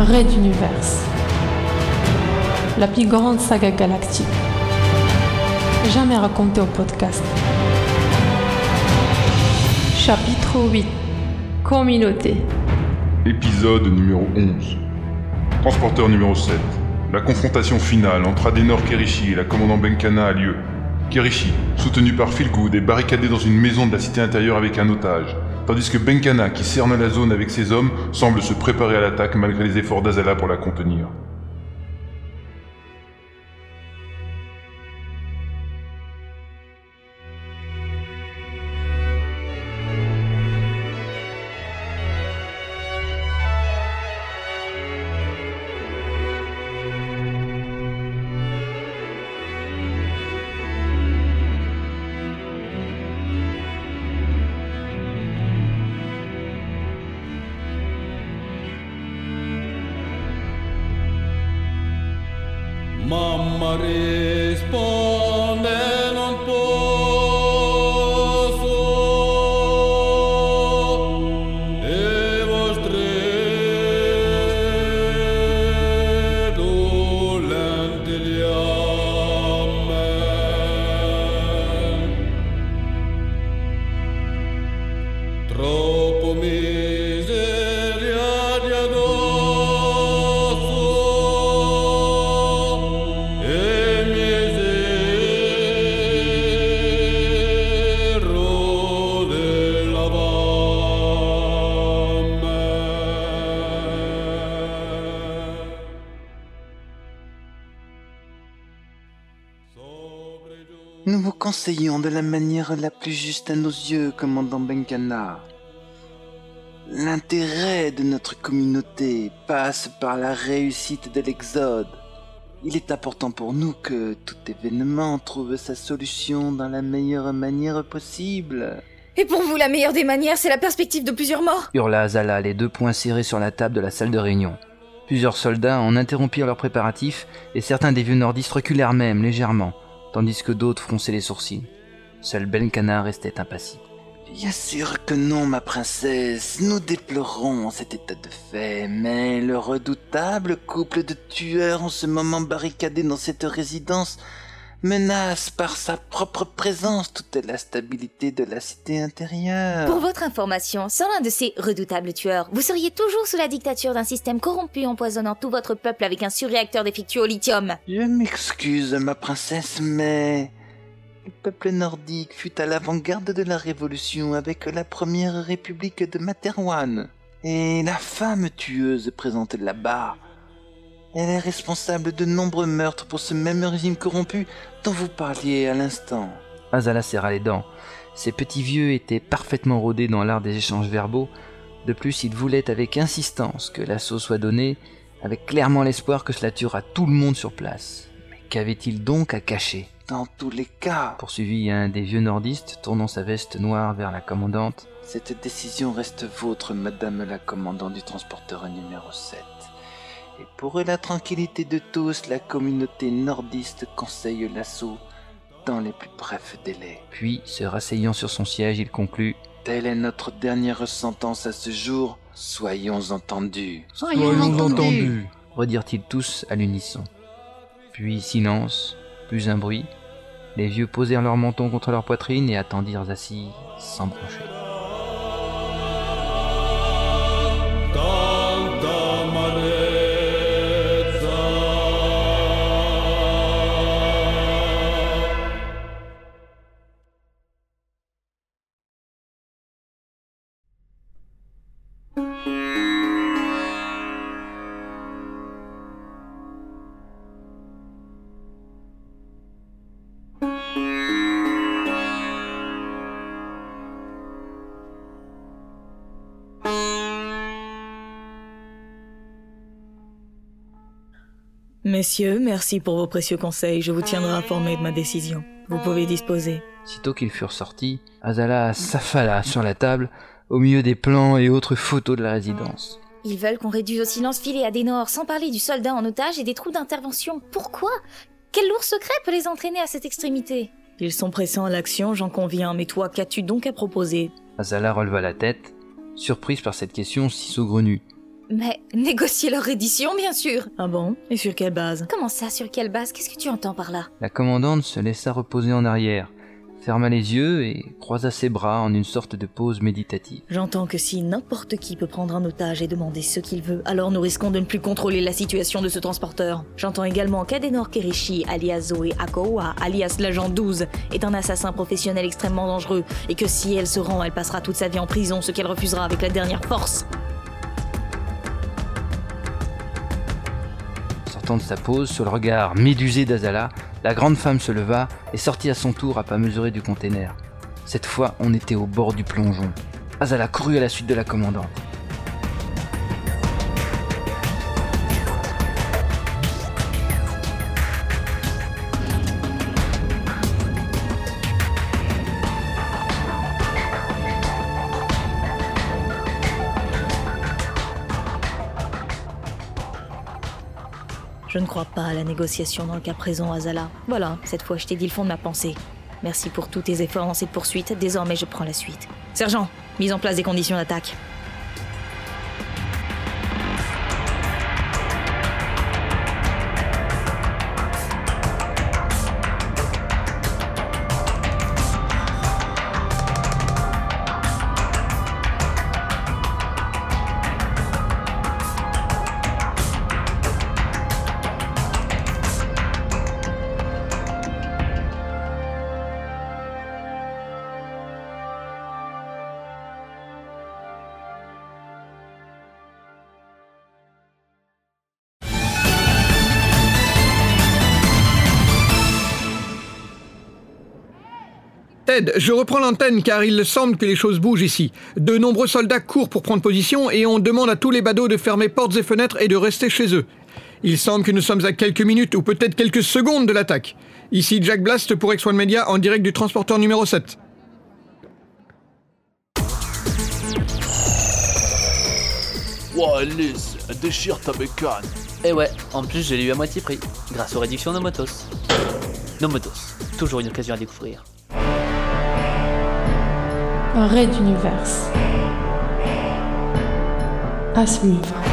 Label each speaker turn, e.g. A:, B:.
A: Raid Universe. La plus grande saga galactique. Jamais racontée au podcast. Chapitre 8. Communauté.
B: Épisode numéro 11. Transporteur numéro 7. La confrontation finale entre Adenor Kerishi et la commandant Benkana a lieu. Kerishi, soutenu par Philgood, est barricadé dans une maison de la cité intérieure avec un otage, tandis que Benkana, qui cerne la zone avec ses hommes, semble se préparer à l'attaque malgré les efforts d'Azala pour la contenir.
C: Mamma
D: Mia. Conseillons de la manière la plus juste à nos yeux, commandant Benkana. L'intérêt de notre communauté passe par la réussite de l'Exode. Il est important pour nous que tout événement trouve sa solution dans la meilleure manière possible.
E: Et pour vous, la meilleure des manières, c'est la perspective de plusieurs morts
F: hurla Azala, les deux poings serrés sur la table de la salle de réunion. Plusieurs soldats en interrompirent leurs préparatifs, et certains des vieux nordistes reculèrent même légèrement, tandis que d'autres fronçaient les sourcils. Seul Benkana restait impassible.
D: Bien sûr que non, ma princesse. Nous déplorons cet état de fait, mais le redoutable couple de tueurs en ce moment barricadé dans cette résidence menace par sa propre présence toute la stabilité de la cité intérieure.
E: Pour votre information, sans l'un de ces redoutables tueurs, vous seriez toujours sous la dictature d'un système corrompu empoisonnant tout votre peuple avec un surréacteur défectueux au lithium.
D: Je m'excuse, ma princesse, mais le peuple nordique fut à l'avant-garde de la révolution avec la première république de Materwan. Et la femme tueuse présente là-bas, elle est responsable de nombreux meurtres pour ce même régime corrompu dont vous parliez à l'instant.
F: Azala serra les dents. Ces petits vieux étaient parfaitement rodés dans l'art des échanges verbaux. De plus, ils voulaient avec insistance que l'assaut soit donné, avec clairement l'espoir que cela tuera tout le monde sur place. Mais qu'avait-il donc à cacher?
D: Dans tous les cas,
F: poursuivit un des vieux nordistes, tournant sa veste noire vers la commandante.
D: cette décision reste vôtre, madame la commandante du transporteur numéro 7. Et pour la tranquillité de tous, la communauté nordiste conseille l'assaut dans les plus brefs délais.
F: Puis, se rasseyant sur son siège, il conclut
D: Telle est notre dernière sentence à ce jour. Soyons entendus.
F: redirent-ils tous à l'unisson. Puis silence, plus un bruit. Les vieux posèrent leur menton contre leur poitrine et attendirent assis, sans broncher.
G: Messieurs, merci pour vos précieux conseils. Je vous tiendrai informé de ma décision. Vous pouvez disposer.
F: Sitôt qu'ils furent sortis, Azala s'affala sur la table, au milieu des plans et autres photos de la résidence.
E: Ils veulent qu'on réduise au silence filé à Dénor, sans parler du soldat en otage et des troupes d'intervention. Pourquoi? Quel lourd secret peut les entraîner à cette extrémité?
G: Ils sont pressants à l'action, j'en conviens, mais toi, qu'as-tu donc à proposer?
F: Azala releva la tête, surprise par cette question si saugrenue.
E: Mais négocier leur reddition, bien sûr.
G: Ah bon? Et sur quelle base?
E: Comment ça, sur quelle base? Qu'est-ce que tu entends par là?
F: La commandante se laissa reposer en arrière, ferma les yeux et croisa ses bras en une sorte de pause méditative.
G: J'entends que si n'importe qui peut prendre un otage et demander ce qu'il veut, alors nous risquons de ne plus contrôler la situation de ce transporteur. J'entends également qu'Adenor Kerishi, alias Zoe Akowa, alias l'agent 12, est un assassin professionnel extrêmement dangereux, et que si elle se rend, elle passera toute sa vie en prison, ce qu'elle refusera avec la dernière force.
F: De sa pause, sur le regard médusé d'Azala, la grande femme se leva et sortit à son tour à pas mesurer du container. Cette fois, on était au bord du plongeon. Azala courut à la suite de la commandante.
G: Je ne crois pas à la négociation dans le cas présent, Azala. Voilà, cette fois je t'ai dit le fond de ma pensée. Merci pour tous tes efforts dans cette poursuite, désormais je prends la suite. Sergent, mise en place des conditions d'attaque.
H: Je reprends l'antenne car il semble que les choses bougent ici. De nombreux soldats courent pour prendre position et on demande à tous les badauds de fermer portes et fenêtres et de rester chez eux. Il semble que nous sommes à quelques minutes ou peut-être quelques secondes de l'attaque. Ici Jack Blast pour X1 Media en direct du transporteur numéro 7.
I: Wow, Liz, déchire ta bécane.
J: Et Eh ouais, en plus je l'ai eu à moitié prix, grâce aux réductions Nomotos. Nomotos, toujours une occasion à découvrir.
A: Raid Universe. À suivre.